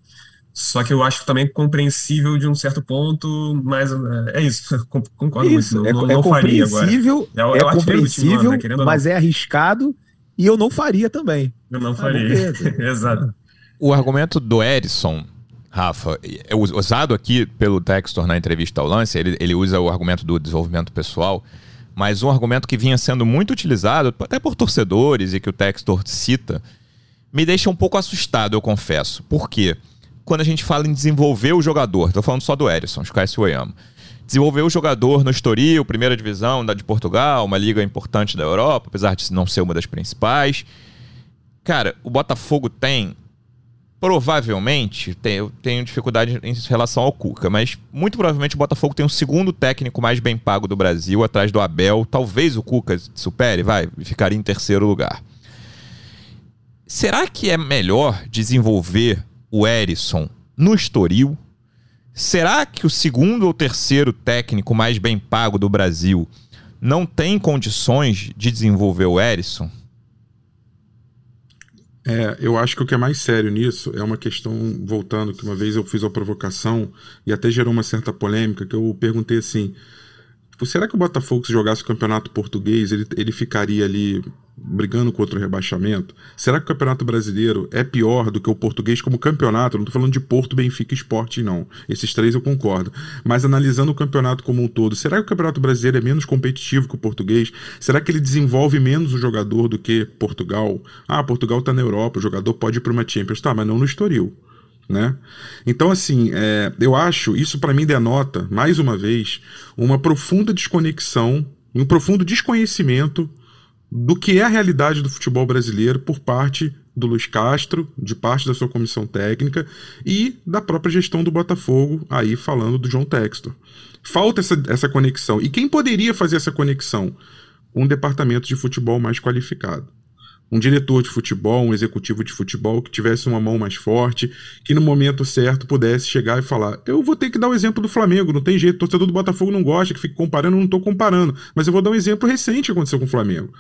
Só que eu acho também compreensível de um certo ponto, mas é isso, concordo isso, muito. É, não, é não compreensível, é, é compreensível, time, né? mas é arriscado e eu não faria também. Eu não faria, exato. O argumento do Edson Rafa, é usado aqui pelo Textor na entrevista ao lance, ele, ele usa o argumento do desenvolvimento pessoal, mas um argumento que vinha sendo muito utilizado, até por torcedores e que o Textor cita, me deixa um pouco assustado, eu confesso. Por quê? Quando a gente fala em desenvolver o jogador, estou falando só do Erisson, esquece o Oyama. Desenvolver o jogador no Estoril, primeira divisão da de Portugal, uma liga importante da Europa, apesar de não ser uma das principais. Cara, o Botafogo tem provavelmente, tem, eu tenho dificuldade em relação ao Cuca, mas muito provavelmente o Botafogo tem o segundo técnico mais bem pago do Brasil, atrás do Abel. Talvez o Cuca supere, vai, ficaria em terceiro lugar. Será que é melhor desenvolver o Erisson no Estoril? Será que o segundo ou terceiro técnico mais bem pago do Brasil não tem condições de desenvolver o Erisson? É, eu acho que o que é mais sério nisso é uma questão, voltando, que uma vez eu fiz uma provocação e até gerou uma certa polêmica, que eu perguntei assim, tipo, será que o Botafogo, se jogasse o campeonato português, ele, ele ficaria ali brigando contra o rebaixamento? Será que o Campeonato Brasileiro é pior do que o português como campeonato? Não estou falando de Porto, Benfica e Esporte, não. Esses três eu concordo. Mas analisando o campeonato como um todo, será que o Campeonato Brasileiro é menos competitivo que o português? Será que ele desenvolve menos o jogador do que Portugal? Ah, Portugal está na Europa, o jogador pode ir para uma Champions. Tá, mas não no Estoril. Né? Então, assim, é, eu acho, isso para mim denota, mais uma vez, uma profunda desconexão, um profundo desconhecimento do que é a realidade do futebol brasileiro por parte do Luiz Castro, de parte da sua comissão técnica e da própria gestão do Botafogo, aí falando do João Textor. Falta essa, essa conexão. E quem poderia fazer essa conexão? Um departamento de futebol mais qualificado um diretor de futebol, um executivo de futebol que tivesse uma mão mais forte, que no momento certo pudesse chegar e falar: eu vou ter que dar o exemplo do Flamengo, não tem jeito, torcedor do Botafogo não gosta que fique comparando, não estou comparando, mas eu vou dar um exemplo recente que aconteceu com o Flamengo.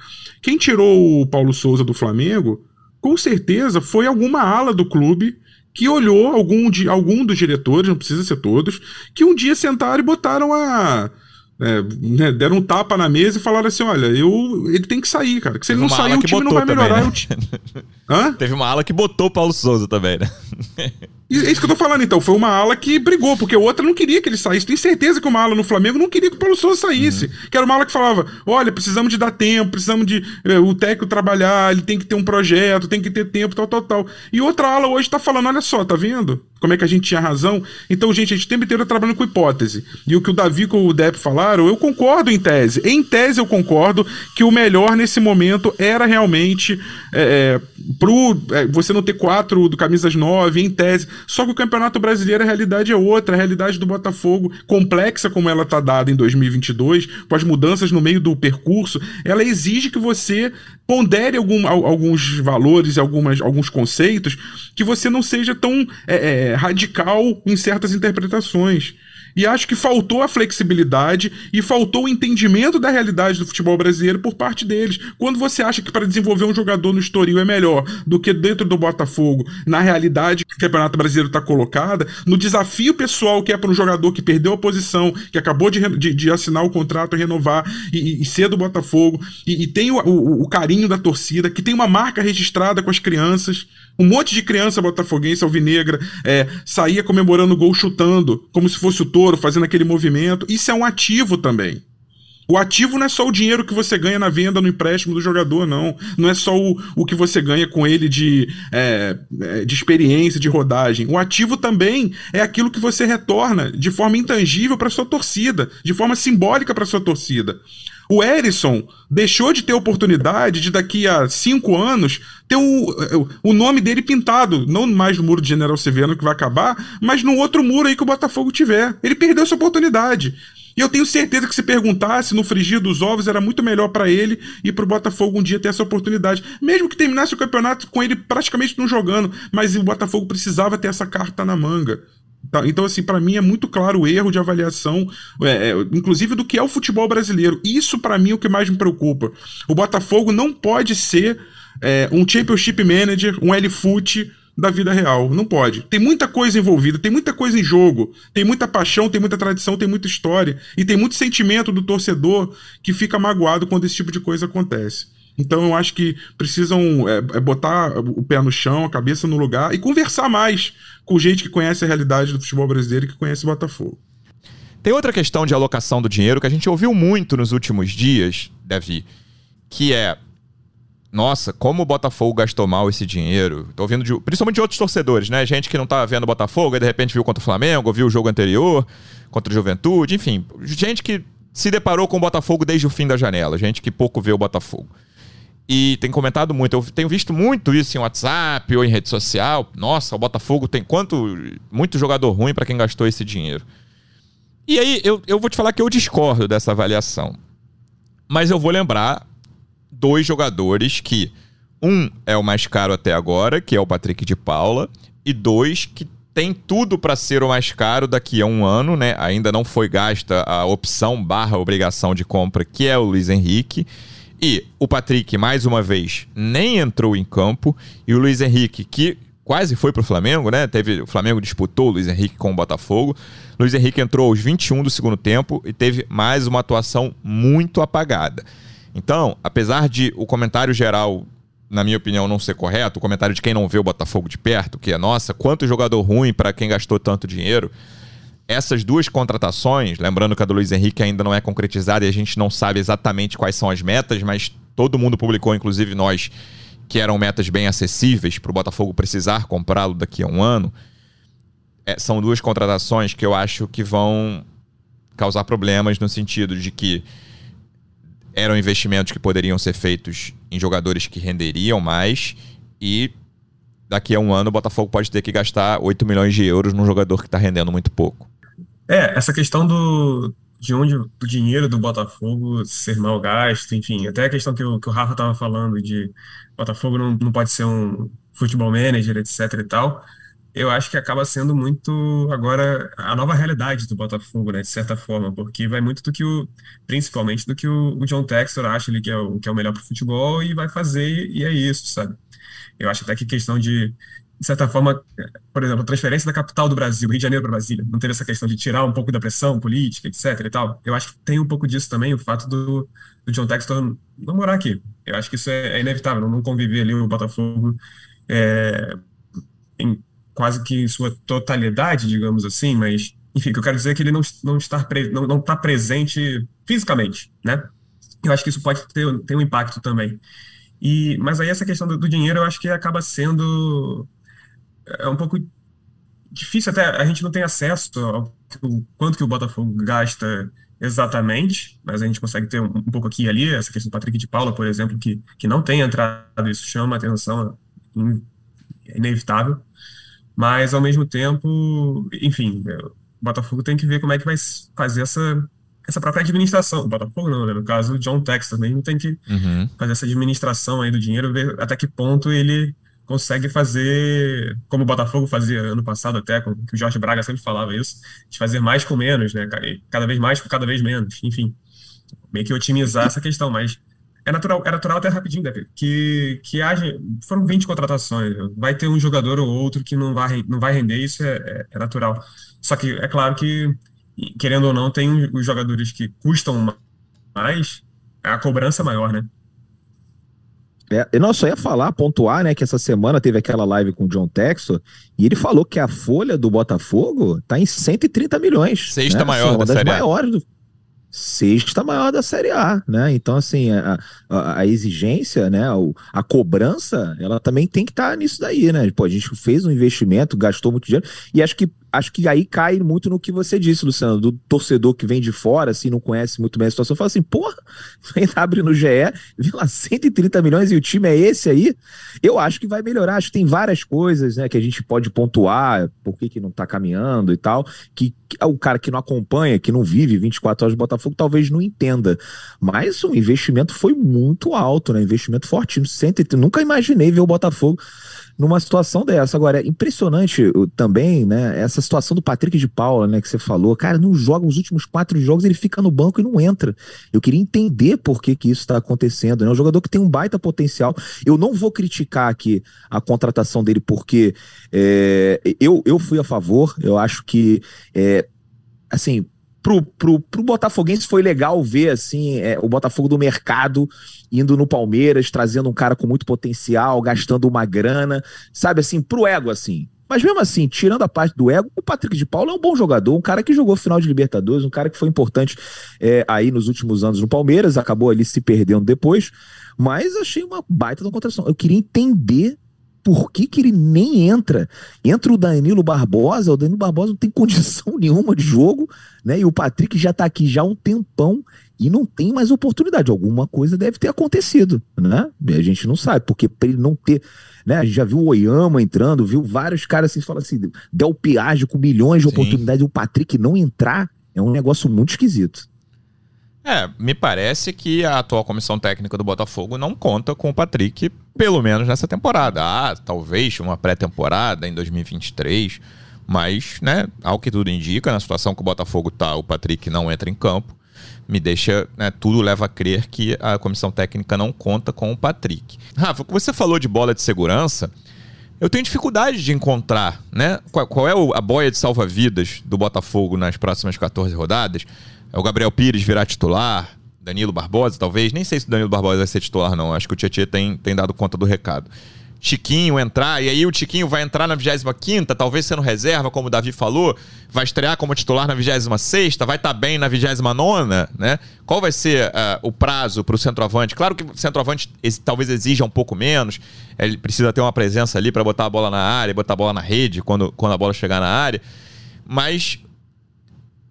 Quem tirou o Paulo Souza do Flamengo, com certeza foi alguma ala do clube que olhou algum, de, algum dos diretores, não precisa ser todos, que um dia sentaram e botaram a né, deram um tapa na mesa e falaram assim: olha, eu, ele tem que sair, cara. Que se ele não sair, o time não vai melhorar. Também, né? time... Hã? Teve uma ala que botou o Paulo Souza também, né? E é isso que eu tô falando, então. Foi uma ala que brigou, porque a outra não queria que ele saísse. Tem certeza que uma ala no Flamengo não queria que o Paulo Souza saísse. Uhum. Que era uma ala que falava: olha, precisamos de dar tempo, precisamos de é, o técnico trabalhar, ele tem que ter um projeto, tem que ter tempo, tal, tal, tal. E outra ala hoje tá falando: olha só, tá vendo? Como é que a gente tinha razão? Então, gente, a gente o tempo inteiro tá trabalhando com hipótese. E o que o Davi e o Depp falaram, eu concordo em tese. Em tese, eu concordo que o melhor nesse momento era realmente é, pro, você não ter quatro do camisas nove, em tese. Só que o Campeonato Brasileiro, a realidade é outra. A realidade do Botafogo, complexa como ela está dada em 2022, com as mudanças no meio do percurso, ela exige que você pondere algum, alguns valores, algumas, alguns conceitos, que você não seja tão é, é, radical em certas interpretações. E acho que faltou a flexibilidade e faltou o entendimento da realidade do futebol brasileiro por parte deles. Quando você acha que para desenvolver um jogador no Estoril é melhor do que dentro do Botafogo, na realidade que o Campeonato Brasileiro está colocada, no desafio pessoal que é para um jogador que perdeu a posição, que acabou de, de, de assinar o contrato, renovar e, e ser do Botafogo, e, e tem o, o, o carinho da torcida, que tem uma marca registrada com as crianças. Um monte de criança botafoguense alvinegra é, saía comemorando gol chutando, como se fosse o fazendo aquele movimento. Isso é um ativo também. O ativo não é só o dinheiro que você ganha na venda, no empréstimo do jogador, não. Não é só o, o que você ganha com ele de, é, é de experiência, de rodagem. O ativo também é aquilo que você retorna de forma intangível para sua torcida, de forma simbólica para sua torcida. O Erisson deixou de ter oportunidade de daqui a cinco anos ter o, o nome dele pintado, não mais no muro de General Severo que vai acabar, mas no outro muro aí que o Botafogo tiver. Ele perdeu essa oportunidade. E eu tenho certeza que se perguntasse no frigir dos ovos era muito melhor para ele e para o Botafogo um dia ter essa oportunidade. Mesmo que terminasse o campeonato com ele praticamente não jogando, mas o Botafogo precisava ter essa carta na manga. Tá? Então, assim, para mim é muito claro o erro de avaliação, é, é, inclusive do que é o futebol brasileiro. Isso, para mim, é o que mais me preocupa. O Botafogo não pode ser é, um Championship Manager, um L-Foot da vida real. Não pode. Tem muita coisa envolvida, tem muita coisa em jogo, tem muita paixão, tem muita tradição, tem muita história e tem muito sentimento do torcedor que fica magoado quando esse tipo de coisa acontece. Então eu acho que precisam é, é botar o pé no chão, a cabeça no lugar e conversar mais com gente que conhece a realidade do futebol brasileiro e que conhece o Botafogo. Tem outra questão de alocação do dinheiro que a gente ouviu muito nos últimos dias, Davi, que é nossa, como o Botafogo gastou mal esse dinheiro. Tô ouvindo de, principalmente de outros torcedores, né? Gente que não tá vendo o Botafogo e de repente viu contra o Flamengo, viu o jogo anterior, contra o Juventude, enfim. Gente que se deparou com o Botafogo desde o fim da janela, gente que pouco vê o Botafogo. E tem comentado muito, eu tenho visto muito isso em WhatsApp ou em rede social. Nossa, o Botafogo tem quanto. Muito jogador ruim para quem gastou esse dinheiro. E aí, eu, eu vou te falar que eu discordo dessa avaliação. Mas eu vou lembrar dois jogadores que. Um é o mais caro até agora, que é o Patrick de Paula, e dois que tem tudo para ser o mais caro daqui a um ano, né? Ainda não foi gasta a opção barra obrigação de compra, que é o Luiz Henrique. E o Patrick, mais uma vez, nem entrou em campo. E o Luiz Henrique, que quase foi pro Flamengo, né? Teve, o Flamengo disputou o Luiz Henrique com o Botafogo. Luiz Henrique entrou aos 21 do segundo tempo e teve mais uma atuação muito apagada. Então, apesar de o comentário geral, na minha opinião, não ser correto, o comentário de quem não vê o Botafogo de perto, que é, nossa, quanto jogador ruim para quem gastou tanto dinheiro essas duas contratações, lembrando que a do Luiz Henrique ainda não é concretizada e a gente não sabe exatamente quais são as metas, mas todo mundo publicou, inclusive nós, que eram metas bem acessíveis para o Botafogo precisar comprá-lo daqui a um ano. É, são duas contratações que eu acho que vão causar problemas no sentido de que eram investimentos que poderiam ser feitos em jogadores que renderiam mais e daqui a um ano o Botafogo pode ter que gastar 8 milhões de euros num jogador que está rendendo muito pouco. É, essa questão do, de onde do dinheiro do Botafogo ser mal gasto, enfim, até a questão que o, que o Rafa estava falando de Botafogo não, não pode ser um futebol manager, etc e tal, eu acho que acaba sendo muito agora a nova realidade do Botafogo, né, de certa forma, porque vai muito do que o, principalmente do que o, o John Textor acha ele que é o, que é o melhor para o futebol e vai fazer e é isso, sabe? Eu acho até que questão de de certa forma, por exemplo, a transferência da capital do Brasil, Rio de Janeiro para Brasília, não teve essa questão de tirar um pouco da pressão política, etc e tal. Eu acho que tem um pouco disso também, o fato do, do John Textor não morar aqui. Eu acho que isso é, é inevitável, não conviver ali o Botafogo é, em quase que em sua totalidade, digamos assim, mas, enfim, o que eu quero dizer é que ele não, não, estar pre, não, não está presente fisicamente, né? Eu acho que isso pode ter, ter um impacto também. E, mas aí essa questão do, do dinheiro eu acho que acaba sendo é um pouco difícil até, a gente não tem acesso ao quanto que o Botafogo gasta exatamente, mas a gente consegue ter um, um, pouco aqui e ali, essa questão do Patrick de Paula, por exemplo, que, que não tem entrado, isso chama a atenção, é inevitável. Mas, ao mesmo tempo, enfim, o Botafogo tem que ver como é que vai fazer essa, essa própria administração. O Botafogo não, né? No caso, o John Tex também tem que Uhum. fazer essa administração aí do dinheiro, ver até que ponto ele consegue fazer, como o Botafogo fazia ano passado até, que o Jorge Braga sempre falava isso, de fazer mais com menos, né? Ca- Cada vez mais com cada vez menos, enfim. Meio que otimizar essa questão, mas é natural, é natural até rapidinho, Depp, que, que haja, foram 20 contratações, vai ter um jogador ou outro que não vai, não vai render, isso é, é, é natural. Só que é claro que, querendo ou não, tem os jogadores que custam mais, a cobrança é maior, né? É, eu não só ia falar, pontuar, né, que essa semana teve aquela live com o John Textor e ele falou que a folha do Botafogo tá em 130 milhões. Sexta né? maior Assim, uma da das Série A. maiores do... Sexta maior da Série A, né? Então, assim, a, a- a exigência, né, o- a cobrança, ela também tem que estar nisso daí, né? Pô, a gente fez um investimento, gastou muito dinheiro, e acho que, acho que aí cai muito no que você disse, Luciano, do torcedor que vem de fora, assim, não conhece muito bem a situação, fala assim, porra, abre no GE, viu lá, 130 milhões e o time é esse aí? Eu acho que vai melhorar, acho que tem várias coisas, né, que a gente pode pontuar, por que que não tá caminhando e tal, que, que o cara que não acompanha, que não vive 24 horas de Botafogo, talvez não entenda. Mas o investimento foi muito alto, né? Investimento fortíssimo. 130, nunca imaginei ver o Botafogo numa situação dessa. Agora, é impressionante o- também, né? Essa situação do Patrick de Paula, né? Que você falou. Cara, não joga os últimos quatro jogos, ele fica no banco e não entra. Eu queria entender por que, que isso está acontecendo. né? É um jogador que tem um baita potencial. Eu não vou criticar aqui a contratação dele, porque é, eu, eu fui a favor. Eu acho que, é, assim, pro, pro, pro Botafoguense foi legal ver assim é, o Botafogo do mercado indo no Palmeiras, trazendo um cara com muito potencial, gastando uma grana, sabe assim, pro ego assim. Mas mesmo assim, tirando a parte do ego, o Patrick de Paula é um bom jogador, um cara que jogou final de Libertadores, um cara que foi importante é, aí nos últimos anos no Palmeiras, acabou ali se perdendo depois, mas achei uma baita contratação. Eu queria entender por que, que ele nem entra. Entra o Danilo Barbosa, o Danilo Barbosa não tem condição nenhuma de jogo, né? E o Patrick já tá aqui já há um tempão e não tem mais oportunidade. Alguma coisa deve ter acontecido, né? A gente não sabe, porque para ele não ter. Né? A gente já viu o Oyama entrando, viu vários caras assim, falam assim, Del Piage com milhões de Sim. oportunidades, e o Patrick não entrar é um negócio muito esquisito. É, me parece que a atual comissão técnica do Botafogo não conta com o Patrick, pelo menos nessa temporada. Ah, talvez uma pré-temporada em 2023, mas, né, ao que tudo indica, na situação que o Botafogo tá, o Patrick não entra em campo. Me deixa, né, tudo leva a crer que a comissão técnica não conta com o Patrick. Rafa, você falou de bola de segurança, eu tenho dificuldade de encontrar, né? Qual, qual é a boia de salva-vidas do Botafogo nas próximas 14 rodadas? É o Gabriel Pires virar titular? Danilo Barbosa, talvez? Nem sei se o Danilo Barbosa vai ser titular, não. Acho que o Tietchan tem, tem dado conta do recado. Chiquinho entrar, e aí o Chiquinho vai entrar na 25 talvez sendo reserva, como o Davi falou, vai estrear como titular na 26 vai estar bem na 29 né? Qual vai ser ah, o prazo para o centroavante? Claro que o centroavante talvez exija um pouco menos, ele precisa ter uma presença ali para botar a bola na área, botar a bola na rede quando, quando a bola chegar na área, mas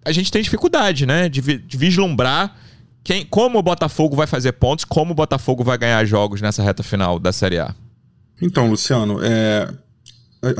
a gente tem dificuldade, né, de, vi- de vislumbrar quem, como o Botafogo vai fazer pontos, como o Botafogo vai ganhar jogos nessa reta final da Série A. Então, Luciano, é,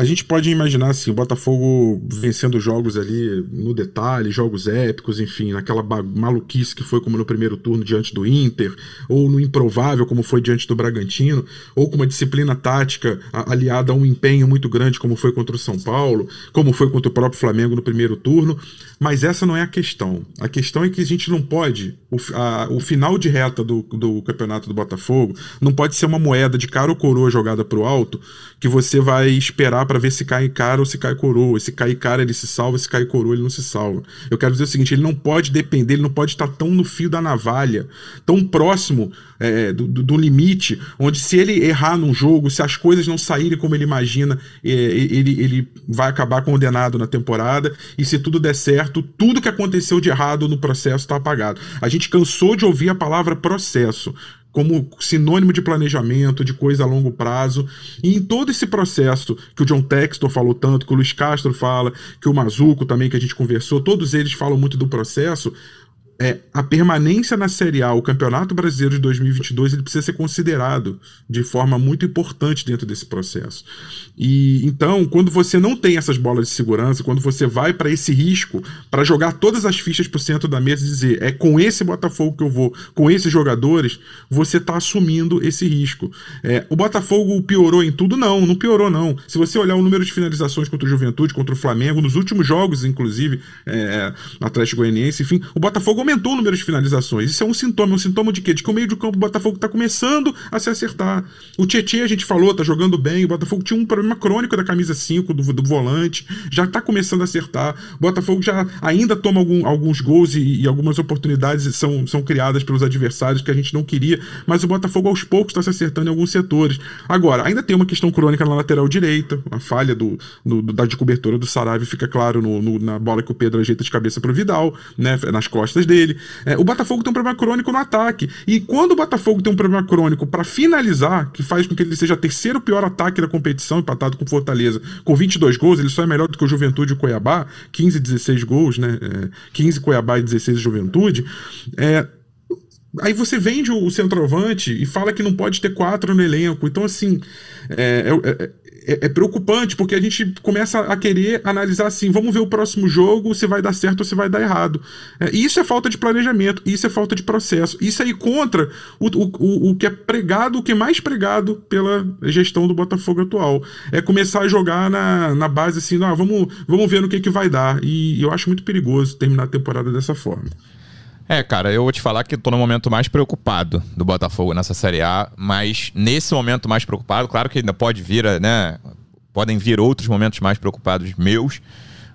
a, gente pode imaginar assim, o Botafogo vencendo jogos ali no detalhe, jogos épicos, enfim, naquela maluquice que foi como no primeiro turno diante do Inter, ou no improvável como foi diante do Bragantino, ou com uma disciplina tática aliada a um empenho muito grande como foi contra o São Paulo, como foi contra o próprio Flamengo no primeiro turno, mas essa não é a questão. A questão é que a gente não pode, o, a- o final de reta do, do campeonato do Botafogo não pode ser uma moeda de cara ou coroa jogada pro alto, que você vai esperar para ver se cai cara ou se cai coroa. Se cai cara ele se salva, se cai coroa ele não se salva. Eu quero dizer o seguinte, ele não pode depender, ele não pode estar tão no fio da navalha, tão próximo é, do, do- do limite, onde se ele errar num jogo, se as coisas não saírem como ele imagina, é, ele, ele vai acabar condenado na temporada, e se tudo der certo, tudo que aconteceu de errado no processo está apagado. A gente cansou de ouvir a palavra processo como sinônimo de planejamento, de coisa a longo prazo. E em todo esse processo que o John Textor falou tanto, que o Luiz Castro fala, que o Mazuco também, que a gente conversou, todos eles falam muito do processo. É, a permanência na Série A, o Campeonato Brasileiro de 2022, ele precisa ser considerado de forma muito importante dentro desse processo. E então, quando você não tem essas bolas de segurança, quando você vai para esse risco, para jogar todas as fichas para o centro da mesa e dizer é com esse Botafogo que eu vou, com esses jogadores, você está assumindo esse risco. É, o Botafogo piorou em tudo? Não, não piorou não. Se você olhar o número de finalizações contra o Juventude, contra o Flamengo, nos últimos jogos, inclusive, é, Atlético Goianiense, enfim, o Botafogo aumentou o número de finalizações. Isso é um sintoma. É um sintoma de quê? De que o meio de campo do Botafogo está começando a se acertar. O Tietchan, a gente falou, tá jogando bem. O Botafogo tinha um problema crônico da camisa 5, do, do volante. Já está começando a acertar. O Botafogo já ainda toma algum, alguns gols e, e, algumas oportunidades são, são criadas pelos adversários que a gente não queria. Mas o Botafogo aos poucos está se acertando em alguns setores. Agora, ainda tem uma questão crônica na lateral direita. A falha do, do da de cobertura do Saraiva fica claro no, no, na bola que o Pedro ajeita de cabeça pro Vidal, né? Nas costas dele. É, o Botafogo tem um problema crônico no ataque. E quando o Botafogo tem um problema crônico para finalizar, que faz com que ele seja o terceiro pior ataque da competição, empatado com Fortaleza, com 22 gols, ele só é melhor do que o Juventude e o Cuiabá, 15 16 gols, né? É, 15 Cuiabá e 16 Juventude. É, Aí você vende o centroavante e fala que não pode ter quatro no elenco. Então, assim, é, é, é é, é, preocupante, porque a gente começa a querer analisar assim: vamos ver o próximo jogo, se vai dar certo ou se vai dar errado. É, isso é falta de planejamento, isso é falta de processo. Isso aí contra o, o, o que é pregado, o que é mais pregado pela gestão do Botafogo atual. É começar a jogar na, na base assim: ah, vamos, vamos ver no que, que vai dar. E eu acho muito perigoso terminar a temporada dessa forma. É, cara, eu vou te falar que tô no momento mais preocupado do Botafogo nessa Série A, mas nesse momento mais preocupado, claro que ainda pode vir, né? Podem vir outros momentos mais preocupados meus,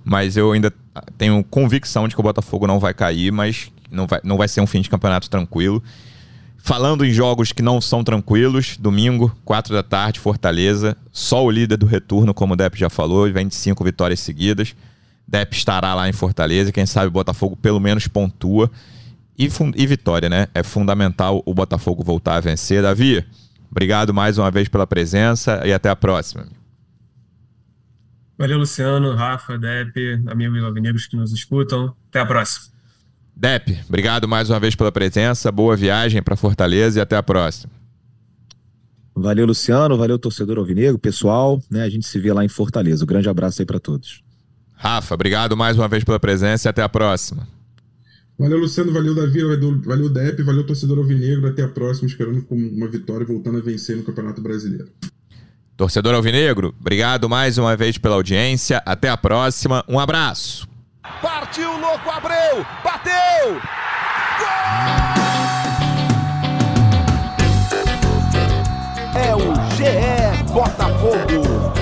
mas eu ainda tenho convicção de que o Botafogo não vai cair, mas não vai, não vai ser um fim de campeonato tranquilo. Falando em jogos que não são tranquilos, domingo, 4 da tarde, Fortaleza. Só o líder do retorno, como o Depp já falou, vem de cinco vitórias seguidas. Depp estará lá em Fortaleza, quem sabe o Botafogo pelo menos pontua. E, e vitória, né? É fundamental o Botafogo voltar a vencer. Davi, obrigado mais uma vez pela presença e até a próxima. Valeu, Luciano, Rafa, Dep, amigos alvinegros que nos escutam. Até a próxima. Dep, obrigado mais uma vez pela presença. Boa viagem para Fortaleza e até a próxima. Valeu, Luciano. Valeu, torcedor alvinegro, pessoal. Né, a gente se vê lá em Fortaleza. Um grande abraço aí para todos. Rafa, obrigado mais uma vez pela presença e até a próxima. Valeu, Luciano. Valeu, Davi. Valeu, Depp. Valeu, torcedor Alvinegro. Até a próxima, esperando com uma vitória voltando a vencer no Campeonato Brasileiro. Torcedor Alvinegro, obrigado mais uma vez pela audiência. Até a próxima. Um abraço. Partiu, louco, Abreu! Bateu! Gol! É o GE Botafogo.